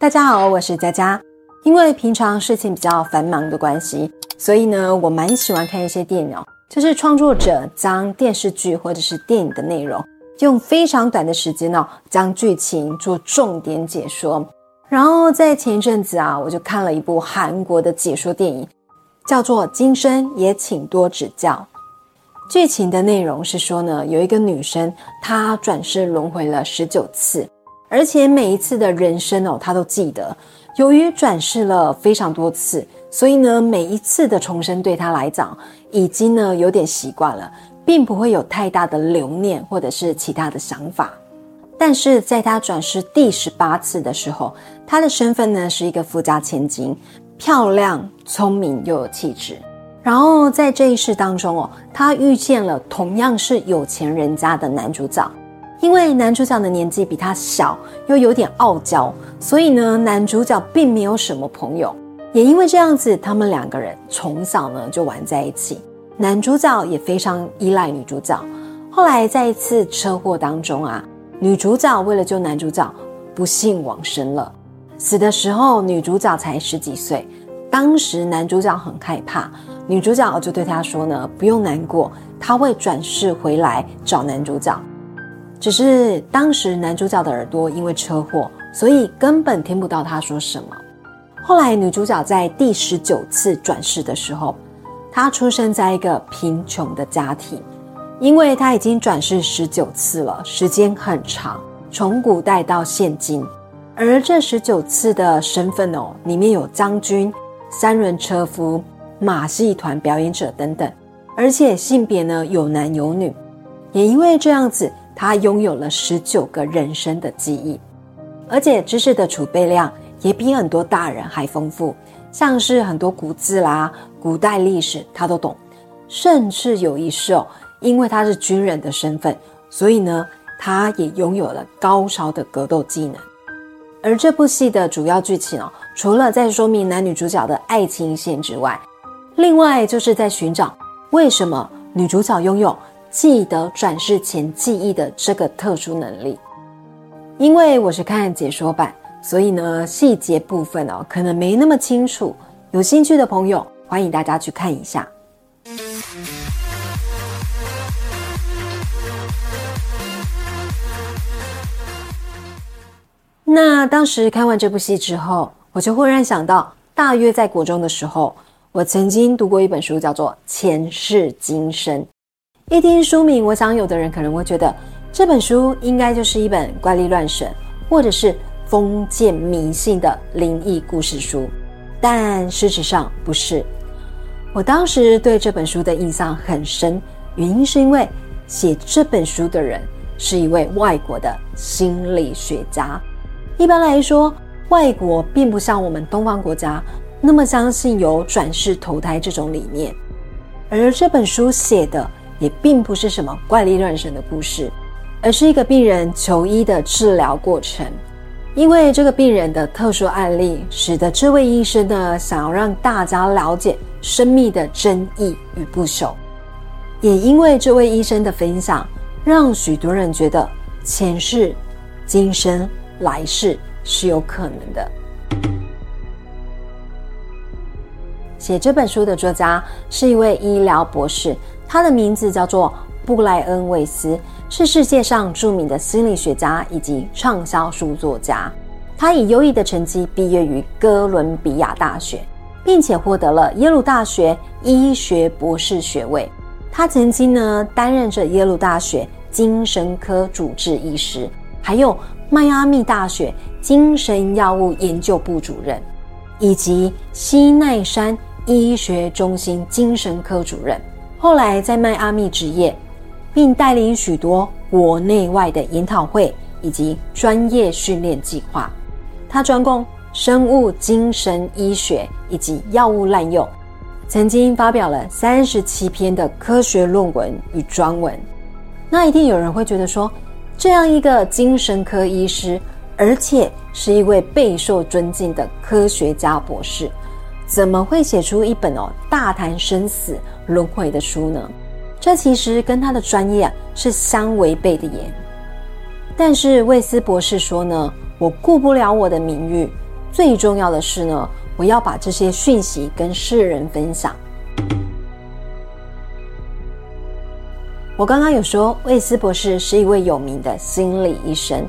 大家好，我是佳佳。因为平常事情比较繁忙的关系，所以呢，我蛮喜欢看一些电影哦，就是创作者将电视剧或者是电影的内容，用非常短的时间哦，将剧情做重点解说。然后在前一阵子啊，我就看了一部韩国的解说电影，叫做《今生也请多指教》。剧情的内容是说呢，有一个女生，她转世轮回了十九次。而且每一次的人生哦，他都记得。由于转世了非常多次，所以呢，每一次的重生对他来讲，已经呢有点习惯了，并不会有太大的留念或者是其他的想法。但是在他转世第十八次的时候，他的身份呢是一个富家千金，漂亮、聪明又有气质。然后在这一世当中哦，他遇见了同样是有钱人家的男主角。因为男主角的年纪比他小，又有点傲娇，所以呢，男主角并没有什么朋友。也因为这样子，他们两个人从小呢就玩在一起。男主角也非常依赖女主角。后来在一次车祸当中啊，女主角为了救男主角，不幸往生了。死的时候，女主角才十几岁。当时男主角很害怕，女主角就对他说呢：“不用难过，他会转世回来找男主角。”只是当时男主角的耳朵因为车祸，所以根本听不到他说什么。后来女主角在第十九次转世的时候，她出生在一个贫穷的家庭，因为她已经转世十九次了，时间很长，从古代到现今。而这十九次的身份哦，里面有将军、三轮车夫、马戏团表演者等等，而且性别呢有男有女。也因为这样子。他拥有了十九个人生的记忆，而且知识的储备量也比很多大人还丰富，像是很多古字啦、古代历史他都懂，甚至有一世哦，因为他是军人的身份，所以呢，他也拥有了高超的格斗技能。而这部戏的主要剧情哦，除了在说明男女主角的爱情线之外，另外就是在寻找为什么女主角拥有。记得转世前记忆的这个特殊能力，因为我是看解说版，所以呢细节部分哦可能没那么清楚。有兴趣的朋友，欢迎大家去看一下。那当时看完这部戏之后，我就忽然想到，大约在国中的时候，我曾经读过一本书，叫做《前世今生》。一听书名，我想有的人可能会觉得这本书应该就是一本怪力乱神或者是封建迷信的灵异故事书，但事实上不是。我当时对这本书的印象很深，原因是因为写这本书的人是一位外国的心理学家。一般来说，外国并不像我们东方国家那么相信有转世投胎这种理念，而这本书写的。也并不是什么怪力乱神的故事，而是一个病人求医的治疗过程。因为这个病人的特殊案例，使得这位医生呢，想要让大家了解生命的真意与不朽。也因为这位医生的分享，让许多人觉得前世、今生、来世是有可能的。写这本书的作家是一位医疗博士。他的名字叫做布莱恩·魏斯，是世界上著名的心理学家以及畅销书作家。他以优异的成绩毕业于哥伦比亚大学，并且获得了耶鲁大学医学博士学位。他曾经呢担任着耶鲁大学精神科主治医师，还有迈阿密大学精神药物研究部主任，以及西奈山医学中心精神科主任。后来在迈阿密执业，并带领许多国内外的研讨会以及专业训练计划。他专攻生物精神医学以及药物滥用，曾经发表了三十七篇的科学论文与专文。那一定有人会觉得说，这样一个精神科医师，而且是一位备受尊敬的科学家博士。怎么会写出一本哦大谈生死轮回的书呢？这其实跟他的专业是相违背的耶。但是魏斯博士说呢，我顾不了我的名誉，最重要的是呢，我要把这些讯息跟世人分享。我刚刚有说，魏斯博士是一位有名的心理医生，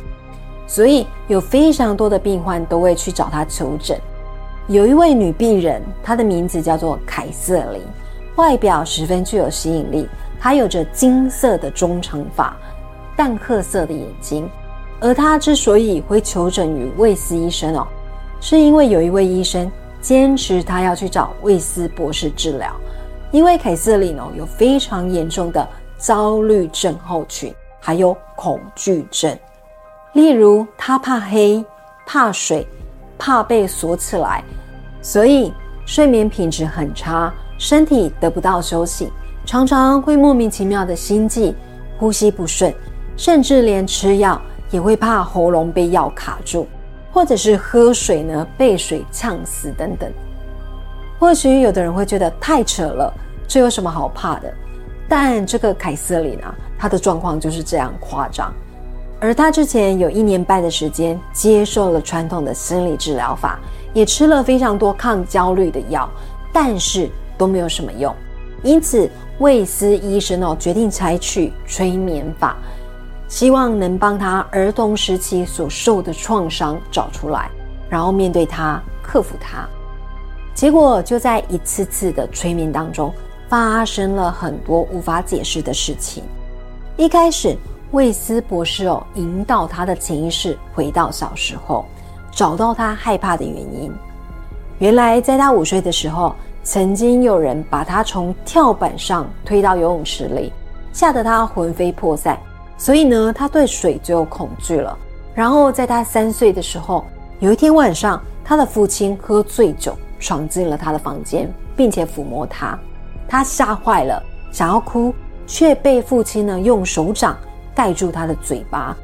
所以有非常多的病患都会去找他求诊。有一位女病人，她的名字叫做凯瑟琳，外表十分具有吸引力。他有着金色的中长发、淡褐色的眼睛。而他之所以会求诊于魏斯医生哦，是因为有一位医生坚持他要去找魏斯博士治疗，因为凯瑟琳哦有非常严重的。焦虑症候群，还有恐惧症，例如他怕黑、怕水、怕被锁起来，所以睡眠品质很差，身体得不到休息，常常会莫名其妙的心悸、呼吸不顺，甚至连吃药也会怕喉咙被药卡住，或者是喝水呢被水呛死等等。或许有的人会觉得太扯了，这有什么好怕的？但这个凯瑟琳啊，她的状况就是这样夸张，而她之前有一年半的时间接受了传统的心理治疗法，也吃了非常多抗焦虑的药，但是都没有什么用。因此，魏斯医生哦决定采取催眠法，希望能帮他儿童时期所受的创伤找出来，然后面对他，克服它。结果就在一次次的催眠当中。发生了很多无法解释的事情。一开始，魏斯博士哦引导他的潜意识回到小时候，找到他害怕的原因。原来，在他五岁的时候，曾经有人把他从跳板上推到游泳池里，吓得他魂飞魄散。所以呢，他对水就有恐惧了。然后，在他三岁的时候，有一天晚上，他的父亲喝醉酒闯进了他的房间，并且抚摸他。他吓坏了，想要哭，却被父亲呢用手掌盖住他的嘴巴，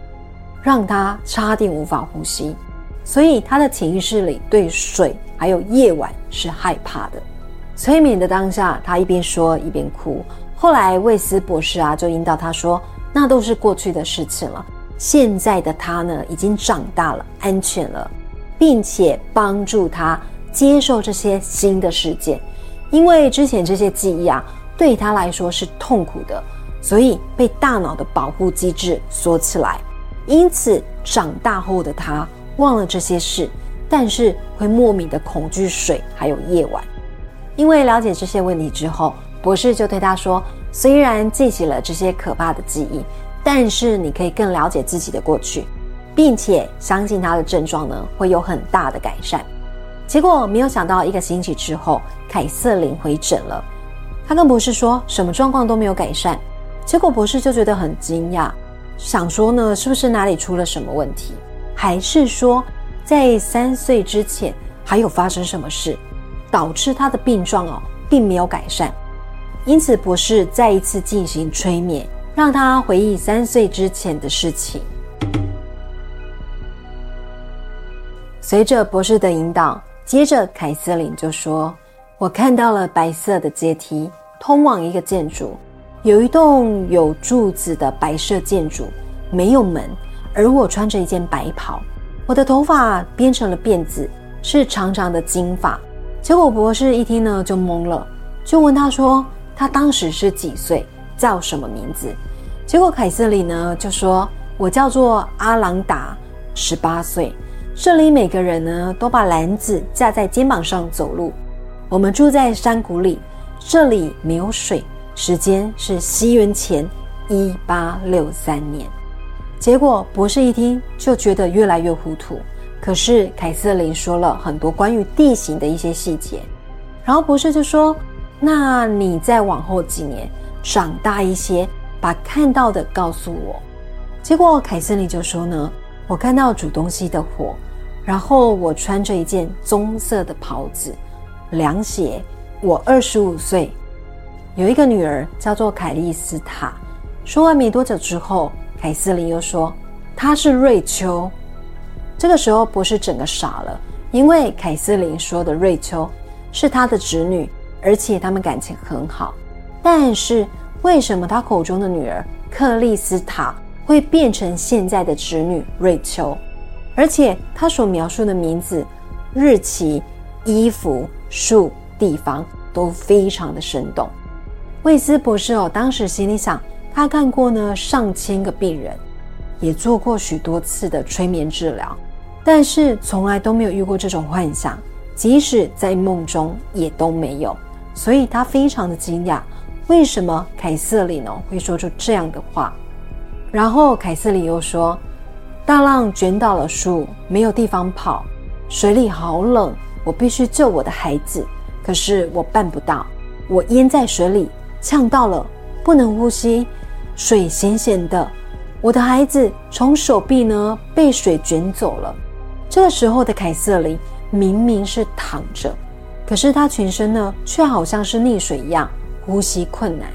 让他差点无法呼吸。所以他的潜意识里对水还有夜晚是害怕的。催眠的当下，他一边说一边哭。后来魏斯博士啊就引导他说：“那都是过去的事情了，现在的他呢已经长大了，安全了，并且帮助他接受这些新的事件。”因为之前这些记忆啊，对他来说是痛苦的，所以被大脑的保护机制锁起来。因此，长大后的他忘了这些事，但是会莫名的恐惧水还有夜晚。因为了解这些问题之后，博士就对他说：“虽然记起了这些可怕的记忆，但是你可以更了解自己的过去，并且相信他的症状呢会有很大的改善。”结果没有想到，一个星期之后，凯瑟琳回诊了。他跟博士说什么状况都没有改善。结果博士就觉得很惊讶，想说呢，是不是哪里出了什么问题，还是说在三岁之前还有发生什么事，导致他的病状哦并没有改善？因此，博士再一次进行催眠，让他回忆三岁之前的事情。随着博士的引导。接着，凯瑟琳就说：“我看到了白色的阶梯通往一个建筑，有一栋有柱子的白色建筑，没有门。而我穿着一件白袍，我的头发编成了辫子，是长长的金发。结果博士一听呢，就懵了，就问他说：他当时是几岁，叫什么名字？结果凯瑟琳呢就说：我叫做阿朗达，十八岁。”这里每个人呢都把篮子架在肩膀上走路。我们住在山谷里，这里没有水。时间是西元前一八六三年。结果博士一听就觉得越来越糊涂。可是凯瑟琳说了很多关于地形的一些细节，然后博士就说：“那你再往后几年长大一些，把看到的告诉我。”结果凯瑟琳就说呢：“我看到煮东西的火。”然后我穿着一件棕色的袍子，凉鞋。我二十五岁，有一个女儿叫做凯莉斯塔。说完没多久之后，凯瑟琳又说她是瑞秋。这个时候博士整个傻了，因为凯瑟琳说的瑞秋是他的侄女，而且他们感情很好。但是为什么他口中的女儿克里斯塔会变成现在的侄女瑞秋？而且他所描述的名字日期、衣服、树、地方都非常的生动。魏斯博士哦，当时心里想，他看过呢上千个病人，也做过许多次的催眠治疗，但是从来都没有遇过这种幻想，即使在梦中也都没有。所以他非常的惊讶，为什么凯瑟琳呢会说出这样的话？然后凯瑟琳又说：“大浪卷倒了树，没有地方跑，水里好冷，我必须救我的孩子，可是我办不到，我淹在水里，呛到了，不能呼吸，水咸咸的，我的孩子从手臂呢被水卷走了。”这个时候的凯瑟琳明明是躺着。可是她全身呢，却好像是溺水一样，呼吸困难。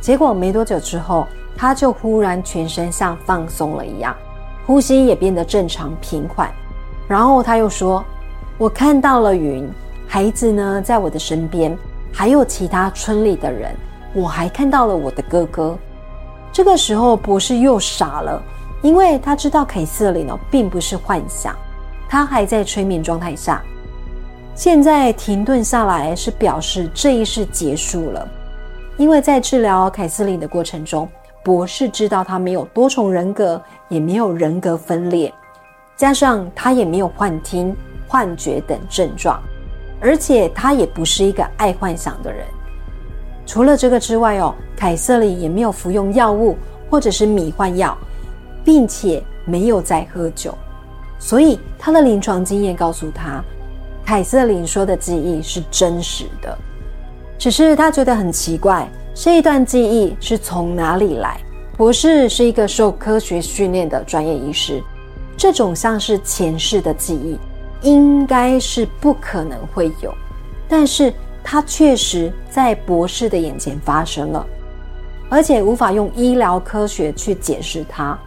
结果没多久之后，她就忽然全身像放松了一样，呼吸也变得正常平缓。然后他又说：“我看到了云，孩子呢在我的身边，还有其他村里的人，我还看到了我的哥哥。”这个时候，博士又傻了，因为他知道凯瑟琳呢并不是幻想，他还在催眠状态下。现在停顿下来是表示这一世结束了，因为在治疗凯瑟琳的过程中，博士知道他没有多重人格，也没有人格分裂，加上他也没有幻听、幻觉等症状，而且他也不是一个爱幻想的人。除了这个之外哦，凯瑟琳也没有服用药物或者是迷幻药，并且没有在喝酒，所以他的临床经验告诉他。凯瑟琳说的记忆是真实的，只是他觉得很奇怪，这一段记忆是从哪里来？博士是一个受科学训练的专业医师，这种像是前世的记忆，应该是不可能会有，但是它确实在博士的眼前发生了，而且无法用医疗科学去解释它，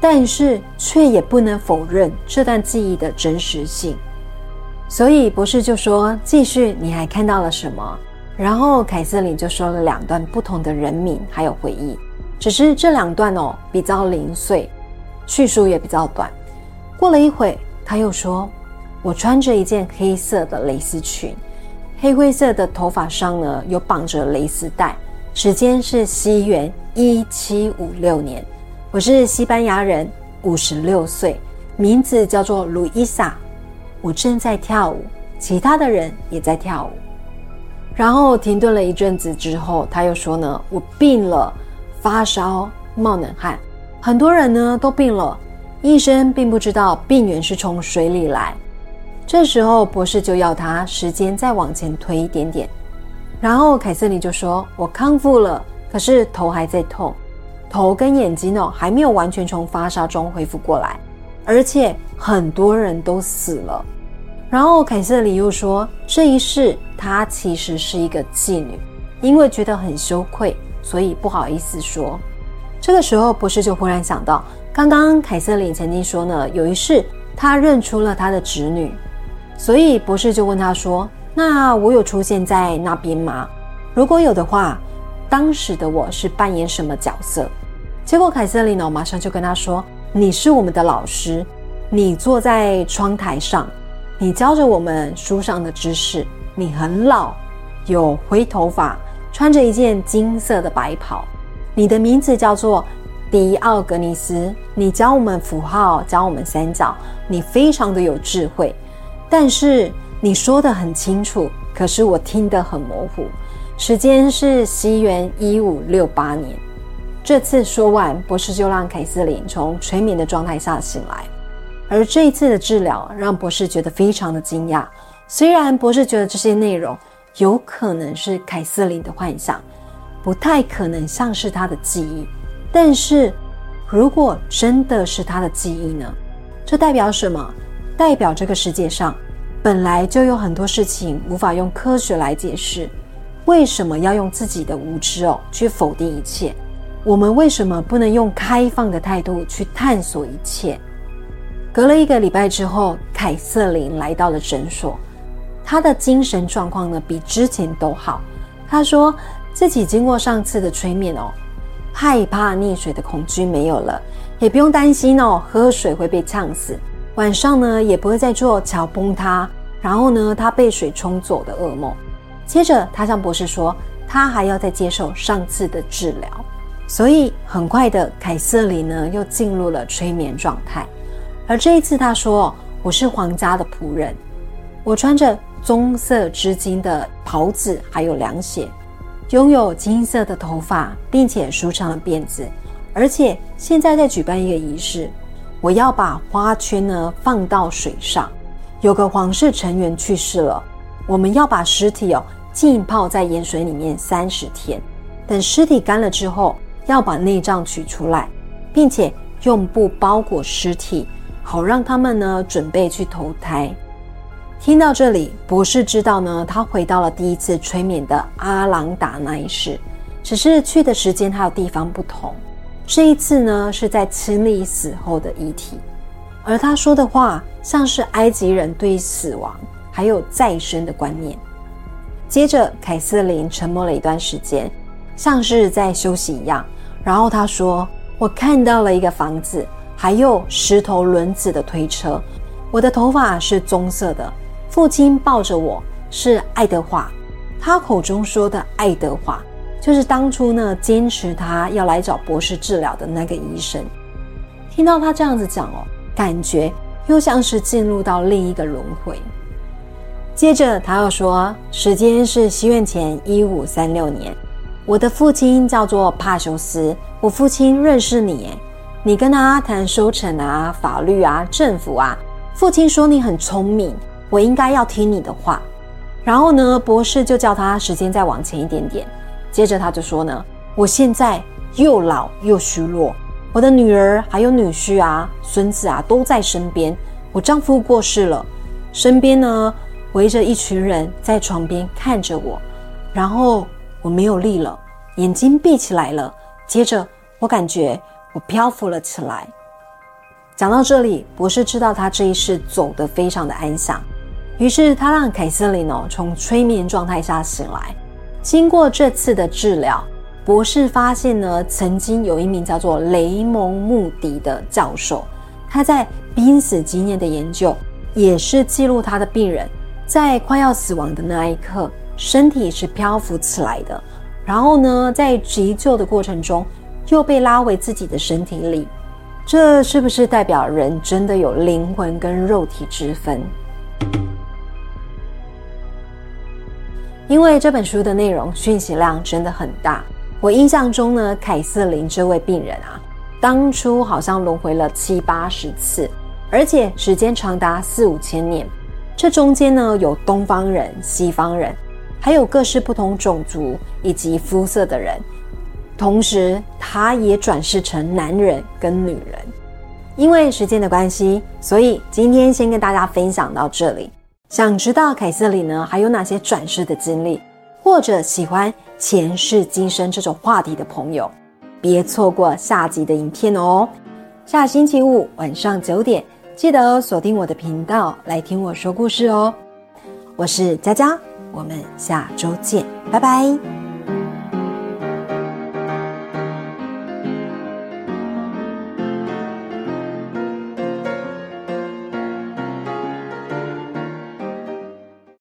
但是却也不能否认这段记忆的真实性。所以博士就说：“继续，你还看到了什么？”然后凯瑟琳就说了两段不同的人名还有回忆，只是这两段哦比较零碎，叙述也比较短。过了一会，他又说：“我穿着一件黑色的蕾丝裙，黑灰色的头发上呢有绑着蕾丝带。时间是西元一七五六年，我是西班牙人，五十六岁，名字叫做路易莎。”我正在跳舞，其他的人也在跳舞。然后停顿了一阵子之后，他又说呢：“我病了，发烧、冒冷汗，很多人呢都病了。医生并不知道病源是从水里来。”这时候博士就要他时间再往前推一点点。然后凯瑟琳就说：“我康复了，可是头还在痛，头跟眼睛呢还没有完全从发烧中恢复过来。”而且很多人都死了，然后凯瑟琳又说，这一世她其实是一个妓女，因为觉得很羞愧，所以不好意思说。这个时候，博士就忽然想到，刚刚凯瑟琳曾经说呢，有一世她认出了她的侄女，所以博士就问他说：“那我有出现在那边吗？如果有的话，当时的我是扮演什么角色？”结果凯瑟琳呢，马上就跟他说。你是我们的老师，你坐在窗台上，你教着我们书上的知识。你很老，有灰头发，穿着一件金色的白袍。你的名字叫做迪奥格尼斯，你教我们符号，教我们三角。你非常的有智慧，但是你说的很清楚，可是我听得很模糊。时间是西元一五六八年。这次说完，博士就让凯瑟琳从催眠的状态下醒来。而这一次的治疗让博士觉得非常的惊讶。虽然博士觉得这些内容有可能是凯瑟琳的幻想，不太可能像是他的记忆，但是如果真的是他的记忆呢？这代表什么？代表这个世界上本来就有很多事情无法用科学来解释，为什么要用自己的无知哦去否定一切？我们为什么不能用开放的态度去探索一切？隔了一个礼拜之后，凯瑟琳来到了诊所，她的精神状况呢比之前都好。她说自己经过上次的催眠哦，害怕溺水的恐惧没有了，也不用担心哦喝水会被呛死。晚上呢也不会再做桥崩塌，然后呢，他被水冲走的噩梦。接着，他向博士说，他还要再接受上次的治疗。所以，很快的，凯瑟琳呢又进入了催眠状态。而这一次，他说：“我是皇家的仆人，我穿着棕色织金的袍子，还有凉鞋，拥有金色的头发，并且梳成了辫子。而且现在在举办一个仪式，我要把花圈呢放到水上。有个皇室成员去世了，我们要把尸体哦浸泡在盐水里面三十天。等尸体干了之后，要把内脏取出来，并且用布包裹尸体。”好让他们呢准备去投胎。听到这里，博士知道呢，他回到了第一次催眠的阿朗达那一世，只是去的时间还有地方不同。这一次呢，是在清理死后的遗体，而他说的话像是埃及人对死亡还有再生的观念。接着，凯瑟琳沉默了一段时间，像是在休息一样。然后他说：“我看到了一个房子。”还有石头轮子的推车，我的头发是棕色的。父亲抱着我，是爱德华。他口中说的爱德华，就是当初呢坚持他要来找博士治疗的那个医生。听到他这样子讲哦，感觉又像是进入到另一个轮回。接着他又说，时间是西元前一五三六年，我的父亲叫做帕修斯，我父亲认识你。你跟他谈收成啊、法律啊、政府啊，父亲说你很聪明，我应该要听你的话。然后呢，博士就叫他时间再往前一点点。接着他就说呢，我现在又老又虚弱，我的女儿还有女婿啊、孙子啊都在身边，我丈夫过世了，身边呢围着一群人在床边看着我，然后我没有力了，眼睛闭起来了。接着我感觉。我漂浮了起来。讲到这里，博士知道他这一世走得非常的安详，于是他让凯瑟琳哦从催眠状态下醒来。经过这次的治疗，博士发现呢，曾经有一名叫做雷蒙穆迪的教授，他在濒死经验的研究，也是记录他的病人在快要死亡的那一刻，身体是漂浮起来的，然后呢，在急救的过程中。又被拉回自己的身体里，这是不是代表人真的有灵魂跟肉体之分？因为这本书的内容讯息量真的很大。我印象中呢，凯瑟琳这位病人啊，当初好像轮回了七八十次，而且时间长达四五千年。这中间呢，有东方人、西方人，还有各式不同种族以及肤色的人。同时，他也转世成男人跟女人。因为时间的关系，所以今天先跟大家分享到这里。想知道凯瑟琳呢还有哪些转世的经历，或者喜欢前世今生这种话题的朋友，别错过下集的影片哦。下星期五晚上九点，记得锁定我的频道来听我说故事哦。我是佳佳，我们下周见，拜拜。